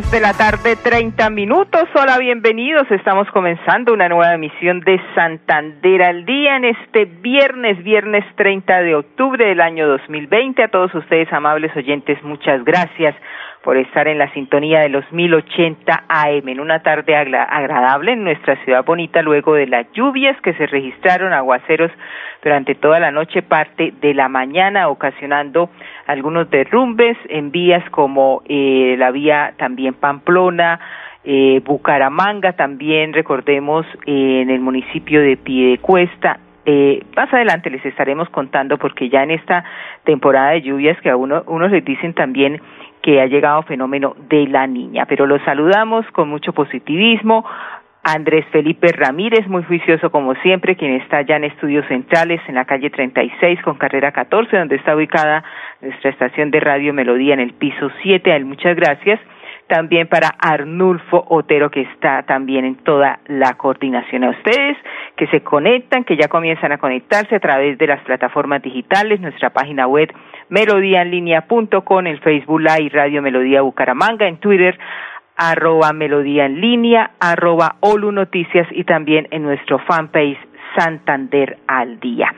De la tarde, 30 minutos. Hola, bienvenidos. Estamos comenzando una nueva emisión de Santander al Día en este viernes, viernes 30 de octubre del año 2020. A todos ustedes, amables oyentes, muchas gracias por estar en la sintonía de los 1080 AM en una tarde agradable en nuestra ciudad bonita luego de las lluvias que se registraron aguaceros durante toda la noche parte de la mañana ocasionando algunos derrumbes en vías como eh, la vía también Pamplona eh, Bucaramanga también recordemos eh, en el municipio de Piedecuesta. Eh, más adelante les estaremos contando porque ya en esta temporada de lluvias que a uno, unos les dicen también que ha llegado fenómeno de la niña. Pero los saludamos con mucho positivismo. Andrés Felipe Ramírez, muy juicioso como siempre, quien está ya en estudios centrales en la calle 36 con carrera 14, donde está ubicada nuestra estación de radio Melodía en el piso 7. A él muchas gracias también para Arnulfo Otero, que está también en toda la coordinación. A ustedes que se conectan, que ya comienzan a conectarse a través de las plataformas digitales, nuestra página web melodíaenlínea.com, el Facebook Live Radio Melodía Bucaramanga, en Twitter arroba melodía en línea, arroba Olu Noticias y también en nuestro fanpage Santander al Día.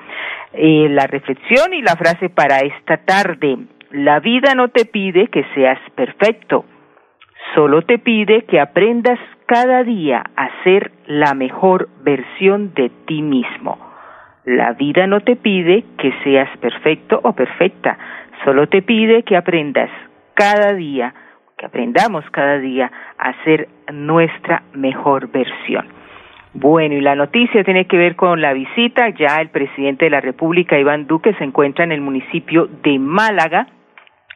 Eh, la reflexión y la frase para esta tarde. La vida no te pide que seas perfecto, Solo te pide que aprendas cada día a ser la mejor versión de ti mismo. La vida no te pide que seas perfecto o perfecta, solo te pide que aprendas cada día, que aprendamos cada día a ser nuestra mejor versión. Bueno, y la noticia tiene que ver con la visita. Ya el presidente de la República, Iván Duque, se encuentra en el municipio de Málaga.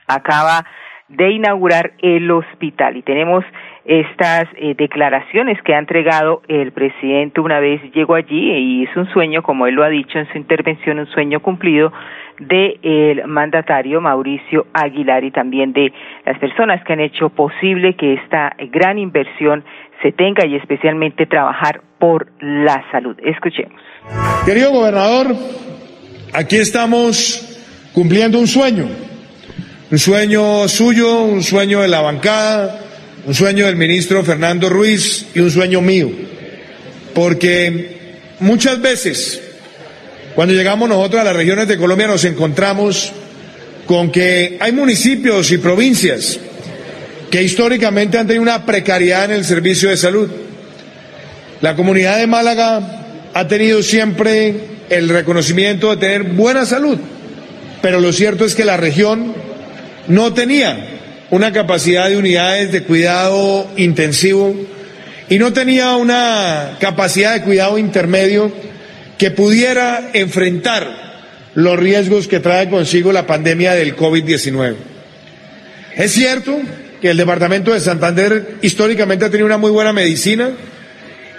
Acaba de inaugurar el hospital. Y tenemos estas eh, declaraciones que ha entregado el presidente una vez llegó allí y es un sueño, como él lo ha dicho en su intervención, un sueño cumplido del el mandatario Mauricio Aguilar y también de las personas que han hecho posible que esta gran inversión se tenga y especialmente trabajar por la salud. Escuchemos. Querido gobernador, aquí estamos cumpliendo un sueño un sueño suyo, un sueño de la bancada, un sueño del ministro Fernando Ruiz y un sueño mío. Porque muchas veces, cuando llegamos nosotros a las regiones de Colombia, nos encontramos con que hay municipios y provincias que históricamente han tenido una precariedad en el servicio de salud. La comunidad de Málaga ha tenido siempre el reconocimiento de tener buena salud, pero lo cierto es que la región no tenía una capacidad de unidades de cuidado intensivo y no tenía una capacidad de cuidado intermedio que pudiera enfrentar los riesgos que trae consigo la pandemia del COVID-19. Es cierto que el departamento de Santander históricamente ha tenido una muy buena medicina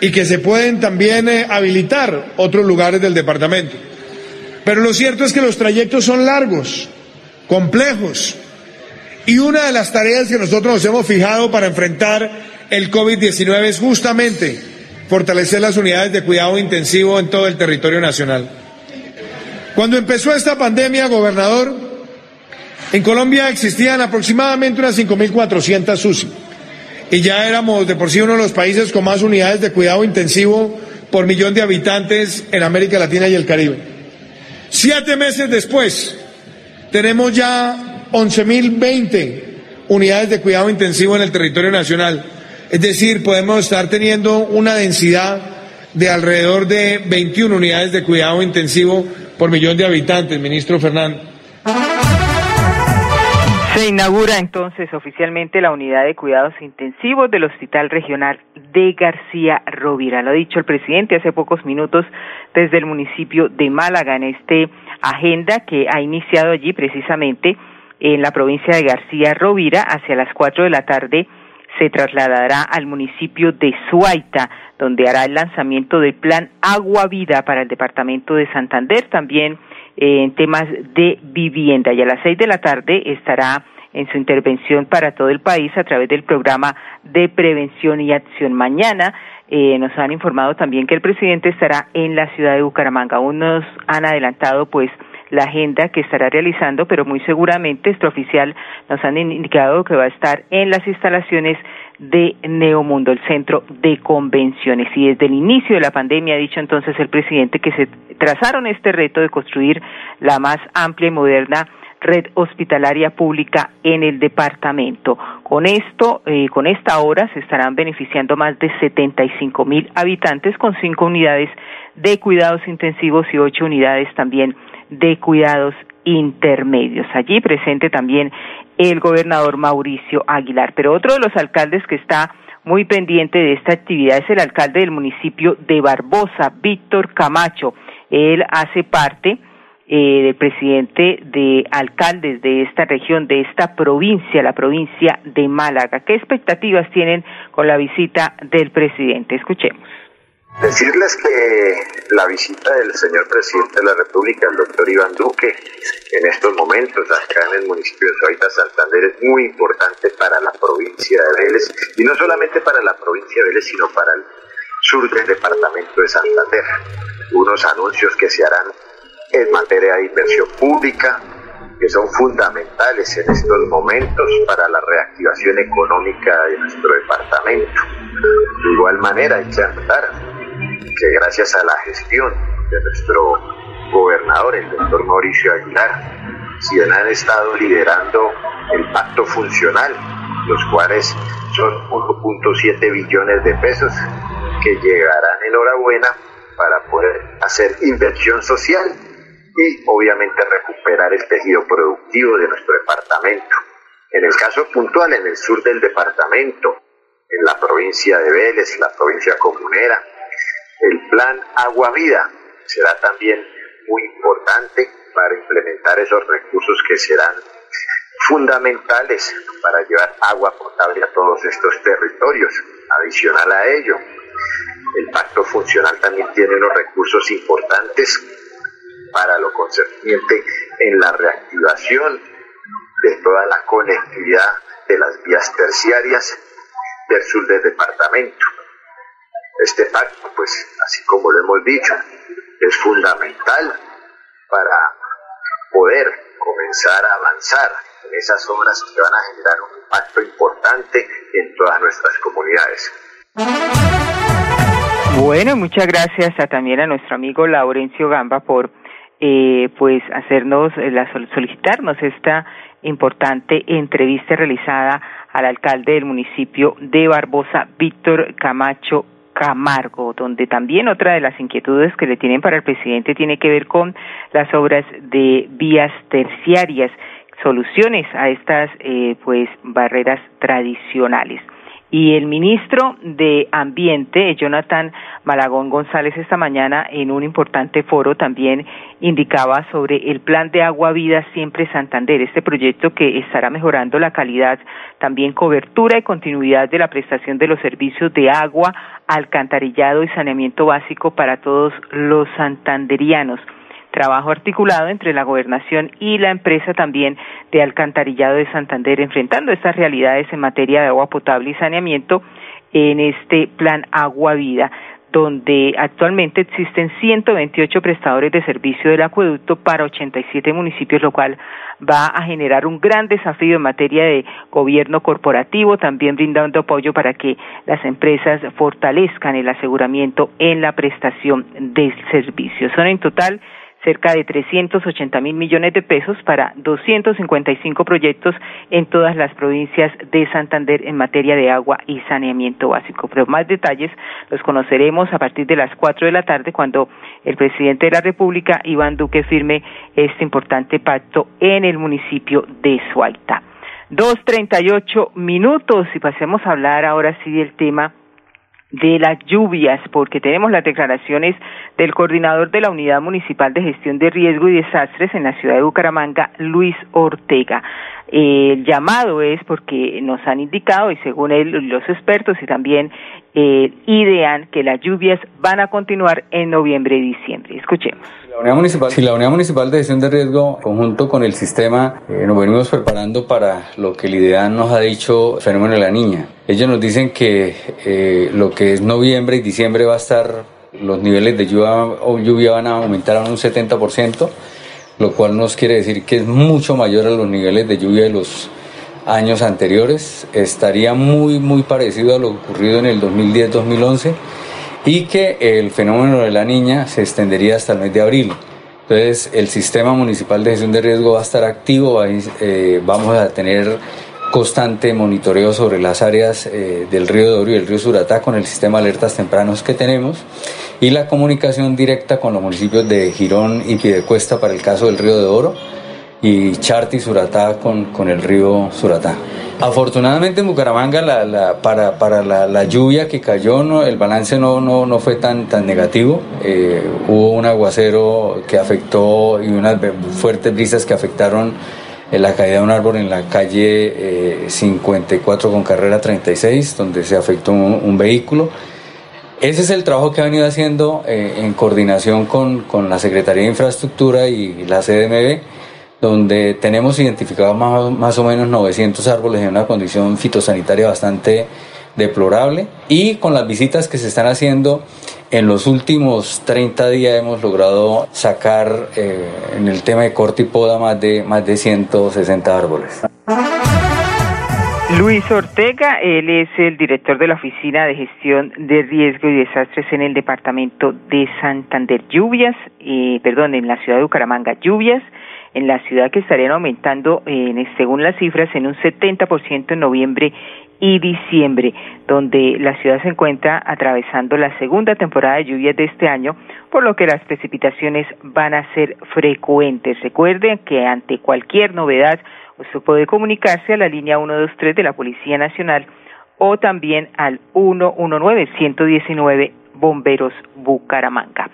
y que se pueden también eh, habilitar otros lugares del departamento. Pero lo cierto es que los trayectos son largos, complejos, y una de las tareas que nosotros nos hemos fijado para enfrentar el COVID-19 es justamente fortalecer las unidades de cuidado intensivo en todo el territorio nacional. Cuando empezó esta pandemia, gobernador, en Colombia existían aproximadamente unas 5.400 UCI y ya éramos de por sí uno de los países con más unidades de cuidado intensivo por millón de habitantes en América Latina y el Caribe. Siete meses después, tenemos ya 11.020 unidades de cuidado intensivo en el territorio nacional. Es decir, podemos estar teniendo una densidad de alrededor de 21 unidades de cuidado intensivo por millón de habitantes, ministro Fernando. Se inaugura entonces oficialmente la unidad de cuidados intensivos del Hospital Regional de García Rovira. Lo ha dicho el presidente hace pocos minutos desde el municipio de Málaga en este agenda que ha iniciado allí precisamente en la provincia de García Rovira hacia las cuatro de la tarde se trasladará al municipio de Suaita, donde hará el lanzamiento del plan Agua Vida para el departamento de Santander, también eh, en temas de vivienda. Y a las seis de la tarde estará en su intervención para todo el país a través del programa de prevención y acción. Mañana eh, nos han informado también que el presidente estará en la ciudad de Bucaramanga. Aún nos han adelantado, pues, la agenda que estará realizando, pero muy seguramente extraoficial nos han indicado que va a estar en las instalaciones de Neomundo, el centro de convenciones. Y desde el inicio de la pandemia ha dicho entonces el presidente que se trazaron este reto de construir la más amplia y moderna red hospitalaria pública en el departamento. Con esto, eh, con esta hora se estarán beneficiando más de 75 mil habitantes con cinco unidades de cuidados intensivos y ocho unidades también de cuidados intermedios. Allí presente también el gobernador Mauricio Aguilar. Pero otro de los alcaldes que está muy pendiente de esta actividad es el alcalde del municipio de Barbosa, Víctor Camacho. Él hace parte eh, del presidente de alcaldes de esta región, de esta provincia, la provincia de Málaga. ¿Qué expectativas tienen con la visita del presidente? Escuchemos. Decirles que la visita del señor presidente de la República, el doctor Iván Duque, en estos momentos acá en el municipio de Suaita, Santander, es muy importante para la provincia de Vélez, y no solamente para la provincia de Vélez, sino para el sur del departamento de Santander. Unos anuncios que se harán en materia de inversión pública, que son fundamentales en estos momentos para la reactivación económica de nuestro departamento. De igual manera, hay que andar que gracias a la gestión de nuestro gobernador, el doctor Mauricio Aguilar, si han estado liderando el pacto funcional, los cuales son 1.7 billones de pesos que llegarán enhorabuena para poder hacer inversión social y obviamente recuperar el tejido productivo de nuestro departamento. En el caso puntual, en el sur del departamento, en la provincia de Vélez, la provincia comunera, el plan Agua Vida será también muy importante para implementar esos recursos que serán fundamentales para llevar agua potable a todos estos territorios. Adicional a ello, el pacto funcional también tiene unos recursos importantes para lo concerniente en la reactivación de toda la conectividad de las vías terciarias del sur del departamento. Este pacto, pues, así como lo hemos dicho, es fundamental para poder comenzar a avanzar en esas obras que van a generar un impacto importante en todas nuestras comunidades. Bueno, muchas gracias a, también a nuestro amigo Laurencio Gamba por eh, pues hacernos, eh, la, solicitarnos esta importante entrevista realizada al alcalde del municipio de Barbosa, Víctor Camacho Camargo, donde también otra de las inquietudes que le tienen para el presidente tiene que ver con las obras de vías terciarias, soluciones a estas eh, pues barreras tradicionales. Y el ministro de Ambiente, Jonathan Malagón González, esta mañana en un importante foro también indicaba sobre el plan de agua vida siempre Santander, este proyecto que estará mejorando la calidad, también cobertura y continuidad de la prestación de los servicios de agua, alcantarillado y saneamiento básico para todos los santanderianos trabajo articulado entre la gobernación y la empresa también de alcantarillado de Santander, enfrentando estas realidades en materia de agua potable y saneamiento en este plan Agua Vida donde actualmente existen 128 prestadores de servicio del acueducto para 87 municipios, lo cual va a generar un gran desafío en materia de gobierno corporativo, también brindando apoyo para que las empresas fortalezcan el aseguramiento en la prestación de servicios. Son en total cerca de 380 mil millones de pesos para 255 proyectos en todas las provincias de Santander en materia de agua y saneamiento básico. Pero más detalles los conoceremos a partir de las 4 de la tarde cuando el presidente de la República, Iván Duque, firme este importante pacto en el municipio de Suaita. Dos treinta y ocho minutos y pasemos a hablar ahora sí del tema de las lluvias, porque tenemos las declaraciones del coordinador de la Unidad Municipal de Gestión de Riesgo y Desastres en la ciudad de Bucaramanga, Luis Ortega. El llamado es porque nos han indicado, y según él, los expertos y también eh, idean que las lluvias van a continuar en noviembre y diciembre. Escuchemos. La Unidad Municipal, si la Unidad Municipal de Gestión de Riesgo, conjunto con el sistema, eh, nos venimos preparando para lo que el IDEAN nos ha dicho, fenómeno de la niña. Ellos nos dicen que eh, lo que es noviembre y diciembre va a estar, los niveles de lluvia, lluvia van a aumentar a un 70%, lo cual nos quiere decir que es mucho mayor a los niveles de lluvia de los años anteriores. Estaría muy, muy parecido a lo ocurrido en el 2010-2011 y que el fenómeno de la niña se extendería hasta el mes de abril. Entonces, el sistema municipal de gestión de riesgo va a estar activo, eh, vamos a tener constante monitoreo sobre las áreas eh, del río de Oro y el río Suratá con el sistema de alertas tempranos que tenemos y la comunicación directa con los municipios de Girón y Piedecuesta para el caso del río de Oro y Charti Suratá con, con el río Suratá. Afortunadamente en Bucaramanga la, para, para la, lluvia que cayó no, el balance no, no, no fue tan, tan negativo. Eh, hubo un aguacero que afectó y unas fuertes brisas que afectaron eh, la caída de un árbol en la calle 54 eh, con carrera 36, donde se afectó un, vehículo. Ese es el trabajo que ha venido haciendo en coordinación con, con, la Secretaría de Infraestructura y la CDMB, donde tenemos identificados más, más o menos 900 árboles en una condición fitosanitaria bastante deplorable y con las visitas que se están haciendo en los últimos 30 días hemos logrado sacar eh, en el tema de corte y poda más de, más de 160 árboles. Luis Ortega, él es el director de la Oficina de Gestión de Riesgo y Desastres en el departamento de Santander. Lluvias, eh, perdón, en la ciudad de Bucaramanga, lluvias en la ciudad que estarían aumentando, eh, según las cifras, en un 70% en noviembre y diciembre, donde la ciudad se encuentra atravesando la segunda temporada de lluvias de este año, por lo que las precipitaciones van a ser frecuentes. Recuerden que ante cualquier novedad, usted puede comunicarse a la línea 123 de la Policía Nacional o también al 119-119 Bomberos Bucaramanga.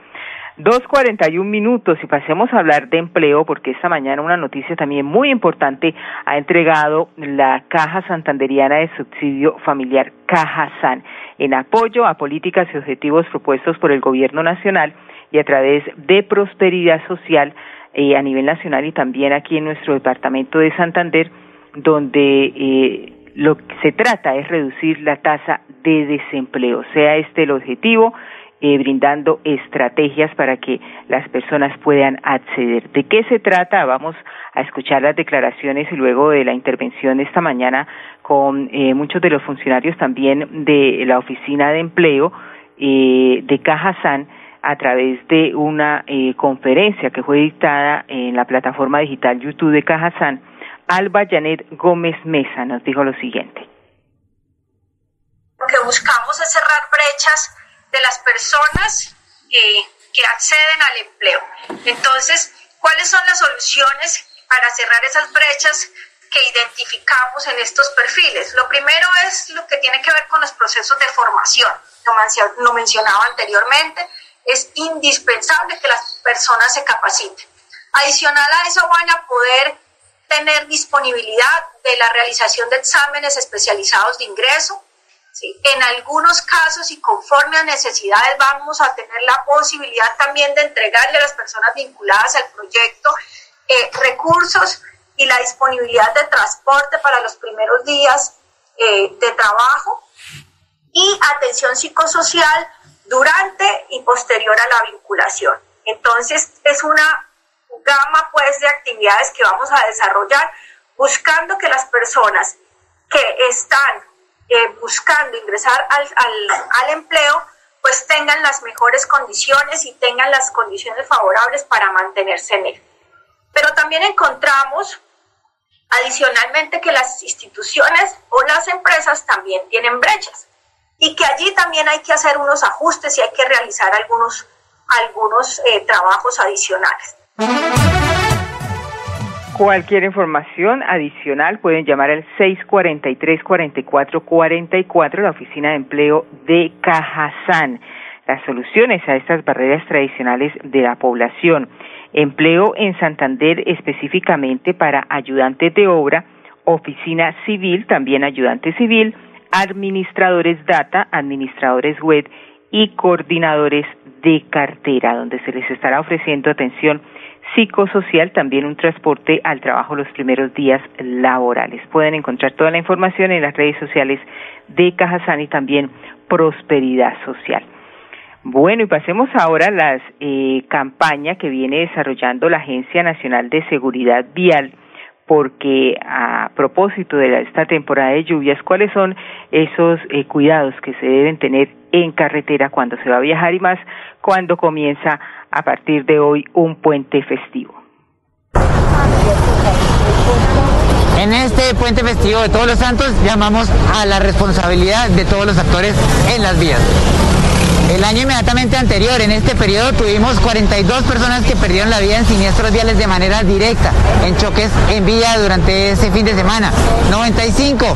Dos cuarenta y un minutos y pasemos a hablar de empleo porque esta mañana una noticia también muy importante ha entregado la Caja Santanderiana de Subsidio Familiar Caja San en apoyo a políticas y objetivos propuestos por el Gobierno Nacional y a través de prosperidad social eh, a nivel nacional y también aquí en nuestro departamento de Santander donde eh, lo que se trata es reducir la tasa de desempleo, sea este el objetivo eh, brindando estrategias para que las personas puedan acceder. ¿De qué se trata? Vamos a escuchar las declaraciones y luego de la intervención esta mañana con eh, muchos de los funcionarios también de la Oficina de Empleo eh, de Caja San a través de una eh, conferencia que fue dictada en la plataforma digital YouTube de Caja San. Alba Janet Gómez Mesa nos dijo lo siguiente. Lo que buscamos es cerrar brechas de las personas que, que acceden al empleo. Entonces, ¿cuáles son las soluciones para cerrar esas brechas que identificamos en estos perfiles? Lo primero es lo que tiene que ver con los procesos de formación. Lo mencionaba anteriormente, es indispensable que las personas se capaciten. Adicional a eso van a poder tener disponibilidad de la realización de exámenes especializados de ingreso, en algunos casos y conforme a necesidades vamos a tener la posibilidad también de entregarle a las personas vinculadas al proyecto eh, recursos y la disponibilidad de transporte para los primeros días eh, de trabajo y atención psicosocial durante y posterior a la vinculación. Entonces es una gama pues de actividades que vamos a desarrollar buscando que las personas que están eh, buscando ingresar al, al, empleo, pues tengan las mejores condiciones y tengan las condiciones favorables para mantenerse en él. Pero también encontramos adicionalmente que las instituciones o las empresas también tienen brechas y que allí también hay que hacer unos ajustes y hay que realizar algunos, algunos eh, trabajos adicionales. Cualquier información adicional pueden llamar al 643-4444, la oficina de empleo de Cajazán. Las soluciones a estas barreras tradicionales de la población. Empleo en Santander específicamente para ayudantes de obra, oficina civil, también ayudante civil, administradores data, administradores web y coordinadores de cartera, donde se les estará ofreciendo atención psicosocial, también un transporte al trabajo los primeros días laborales. Pueden encontrar toda la información en las redes sociales de Cajazán y también Prosperidad Social. Bueno, y pasemos ahora a la eh, campaña que viene desarrollando la Agencia Nacional de Seguridad Vial, porque a propósito de esta temporada de lluvias, ¿cuáles son esos eh, cuidados que se deben tener en carretera cuando se va a viajar y más cuando comienza a partir de hoy un puente festivo. En este puente festivo de todos los santos llamamos a la responsabilidad de todos los actores en las vías. El año inmediatamente anterior, en este periodo, tuvimos 42 personas que perdieron la vida en siniestros viales de manera directa, en choques en vía durante ese fin de semana. 95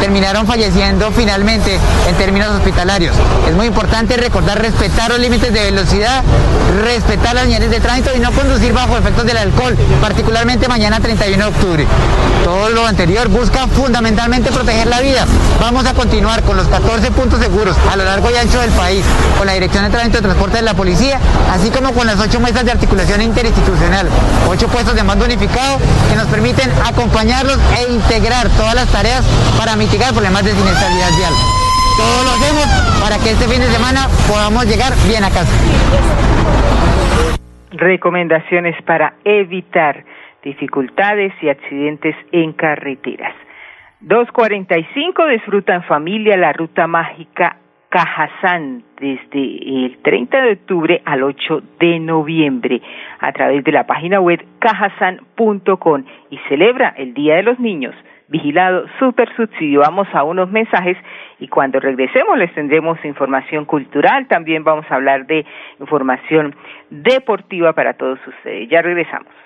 terminaron falleciendo finalmente en términos hospitalarios. Es muy importante recordar respetar los límites de velocidad, respetar las señales de tránsito y no conducir bajo efectos del alcohol, particularmente mañana 31 de octubre. Todo lo anterior busca fundamentalmente proteger la vida. Vamos a continuar con los 14 puntos seguros a lo largo y ancho del país con la Dirección de Tránsito de Transporte de la Policía, así como con las ocho mesas de articulación interinstitucional, ocho puestos de mando unificado que nos permiten acompañarlos e integrar todas las tareas para mitigar problemas de siniestralidad vial. Todo lo hacemos para que este fin de semana podamos llegar bien a casa. Recomendaciones para evitar dificultades y accidentes en carreteras. 245 disfruta en familia la ruta mágica Cajazán desde el 30 de octubre al 8 de noviembre a través de la página web cajazán.com y celebra el Día de los Niños. Vigilado Super Subsidio. Vamos a unos mensajes y cuando regresemos les tendremos información cultural. También vamos a hablar de información deportiva para todos ustedes. Ya regresamos.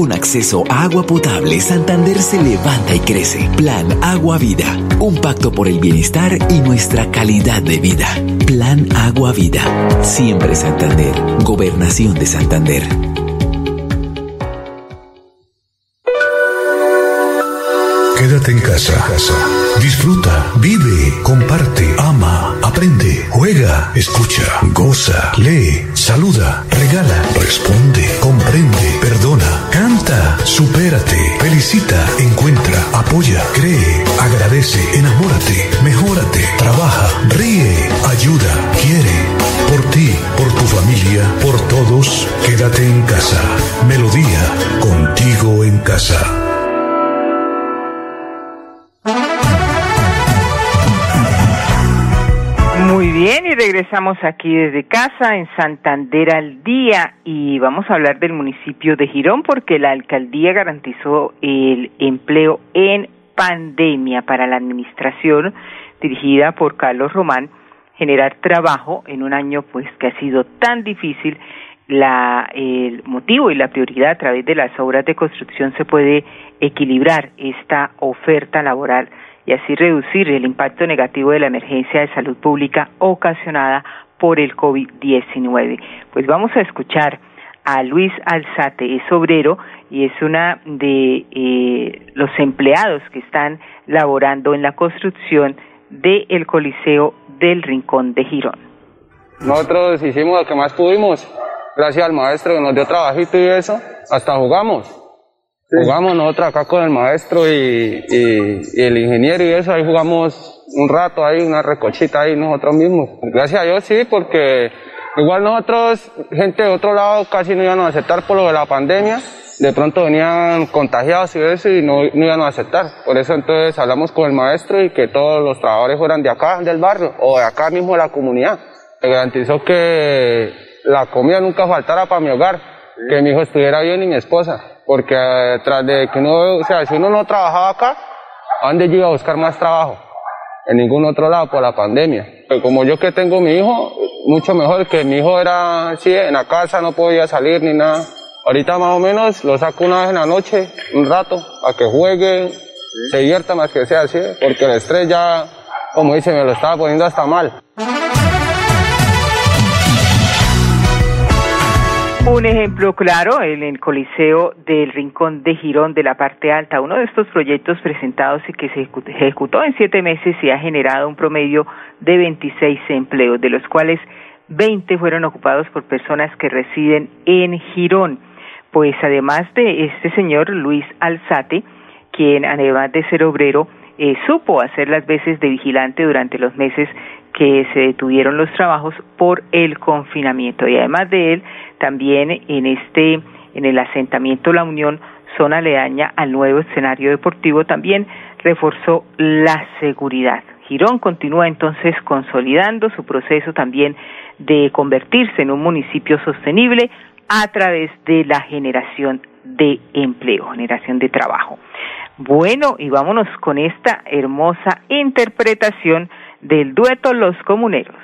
Con acceso a agua potable, Santander se levanta y crece. Plan Agua Vida. Un pacto por el bienestar y nuestra calidad de vida. Plan Agua Vida. Siempre Santander. Gobernación de Santander. Quédate en casa. Disfruta, vive, comparte, ama, aprende, juega, escucha, goza, lee, saluda, regala, responde, comprende, supérate, felicita, encuentra, apoya, cree, agradece, enamórate, mejórate, trabaja, ríe, ayuda, quiere. Por ti, por tu familia, por todos, quédate en casa. Melodía, contigo en casa. Bien, y regresamos aquí desde casa en Santander al día y vamos a hablar del municipio de Girón porque la alcaldía garantizó el empleo en pandemia para la administración dirigida por Carlos Román. Generar trabajo en un año pues que ha sido tan difícil la el motivo y la prioridad a través de las obras de construcción se puede equilibrar esta oferta laboral y así reducir el impacto negativo de la emergencia de salud pública ocasionada por el COVID-19. Pues vamos a escuchar a Luis Alzate, es obrero y es una de eh, los empleados que están laborando en la construcción del Coliseo del Rincón de Girón. Nosotros hicimos lo que más pudimos, gracias al maestro que nos dio trabajito y eso, hasta jugamos. Jugamos nosotros acá con el maestro y, el ingeniero y eso, ahí jugamos un rato ahí, una recochita ahí nosotros mismos. Gracias a Dios sí, porque igual nosotros, gente de otro lado, casi no iban a aceptar por lo de la pandemia. De pronto venían contagiados y eso y no, no iban a aceptar. Por eso entonces hablamos con el maestro y que todos los trabajadores fueran de acá, del barrio, o de acá mismo de la comunidad. Me garantizó que la comida nunca faltara para mi hogar, que mi hijo estuviera bien y mi esposa porque eh, tras de que uno, o sea, si uno no trabajaba acá, ¿a dónde yo iba a buscar más trabajo? En ningún otro lado por la pandemia. Pero como yo que tengo mi hijo, mucho mejor que mi hijo era así, en la casa no podía salir ni nada. Ahorita más o menos lo saco una vez en la noche, un rato, a que juegue, se divierta más que sea así, porque el estrés ya, como dice, me lo estaba poniendo hasta mal. Un ejemplo claro, en el Coliseo del Rincón de Girón de la parte alta, uno de estos proyectos presentados y que se ejecutó en siete meses y ha generado un promedio de 26 empleos, de los cuales 20 fueron ocupados por personas que residen en Girón. Pues además de este señor Luis Alzate, quien además de ser obrero, eh, supo hacer las veces de vigilante durante los meses que se detuvieron los trabajos por el confinamiento y además de él también en este en el asentamiento La Unión zona aledaña al nuevo escenario deportivo también reforzó la seguridad. Girón continúa entonces consolidando su proceso también de convertirse en un municipio sostenible a través de la generación de empleo, generación de trabajo. Bueno, y vámonos con esta hermosa interpretación del dueto Los Comuneros.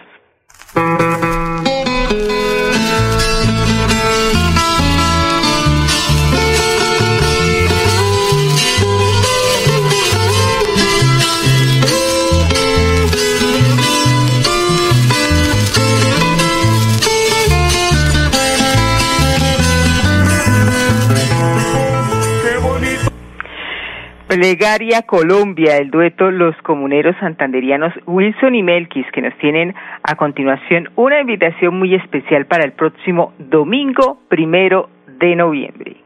Plegaria Colombia, el dueto Los Comuneros Santanderianos Wilson y Melquis, que nos tienen a continuación una invitación muy especial para el próximo domingo primero de noviembre.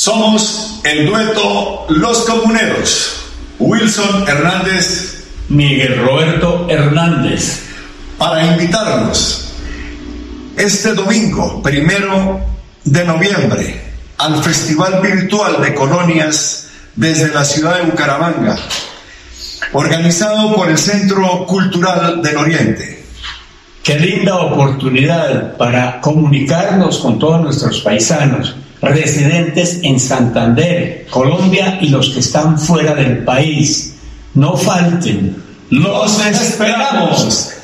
Somos el dueto Los Comuneros. Wilson Hernández. Miguel Roberto Hernández. Para invitarnos este domingo, primero de noviembre, al Festival Virtual de Colonias desde la ciudad de Bucaramanga, organizado por el Centro Cultural del Oriente. Qué linda oportunidad para comunicarnos con todos nuestros paisanos residentes en Santander, Colombia y los que están fuera del país. No falten, los esperamos.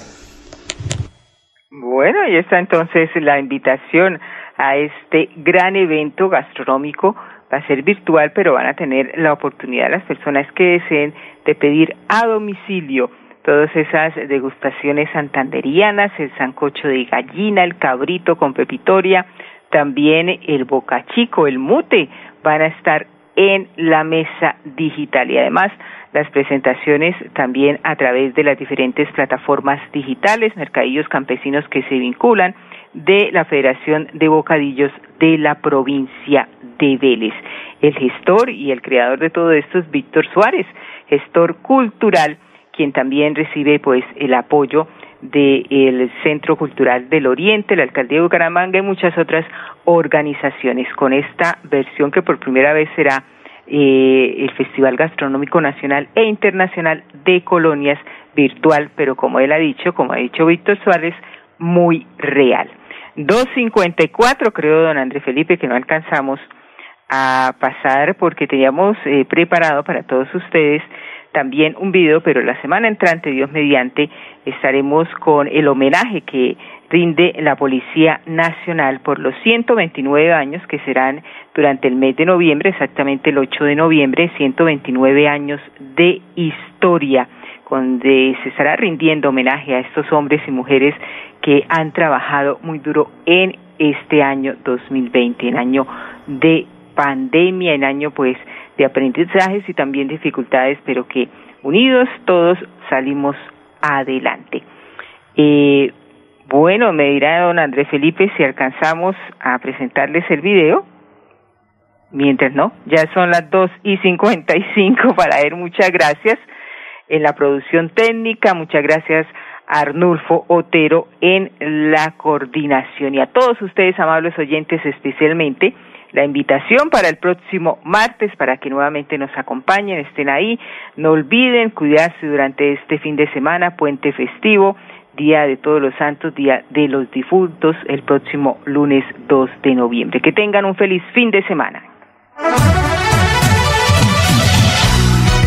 Bueno, y está entonces la invitación a este gran evento gastronómico. Va a ser virtual, pero van a tener la oportunidad las personas que deseen de pedir a domicilio todas esas degustaciones santanderianas, el sancocho de gallina, el cabrito con pepitoria, también el Boca Chico, el Mute, van a estar en la mesa digital y además las presentaciones también a través de las diferentes plataformas digitales, mercadillos campesinos que se vinculan de la Federación de Bocadillos de la provincia de Vélez. El gestor y el creador de todo esto es Víctor Suárez, gestor cultural, quien también recibe pues el apoyo del Centro Cultural del Oriente, la Alcaldía de Bucaramanga y muchas otras organizaciones con esta versión que por primera vez será eh, el Festival Gastronómico Nacional e Internacional de Colonias virtual, pero como él ha dicho, como ha dicho Víctor Suárez, muy real. 2.54 creo, don Andrés Felipe, que no alcanzamos a pasar porque teníamos eh, preparado para todos ustedes también un video, pero la semana entrante, Dios mediante, estaremos con el homenaje que rinde la Policía Nacional por los 129 años que serán durante el mes de noviembre, exactamente el 8 de noviembre, 129 años de historia, donde se estará rindiendo homenaje a estos hombres y mujeres que han trabajado muy duro en este año 2020, en año de pandemia, en año pues de aprendizajes y también dificultades, pero que unidos todos salimos adelante. Eh, bueno, me dirá don Andrés Felipe si alcanzamos a presentarles el video. Mientras no, ya son las dos y cincuenta y cinco para él. Muchas gracias en la producción técnica. Muchas gracias a Arnulfo Otero en la coordinación y a todos ustedes, amables oyentes, especialmente la invitación para el próximo martes para que nuevamente nos acompañen, estén ahí. No olviden cuidarse durante este fin de semana, puente festivo, Día de Todos los Santos, Día de los Difuntos, el próximo lunes 2 de noviembre. Que tengan un feliz fin de semana.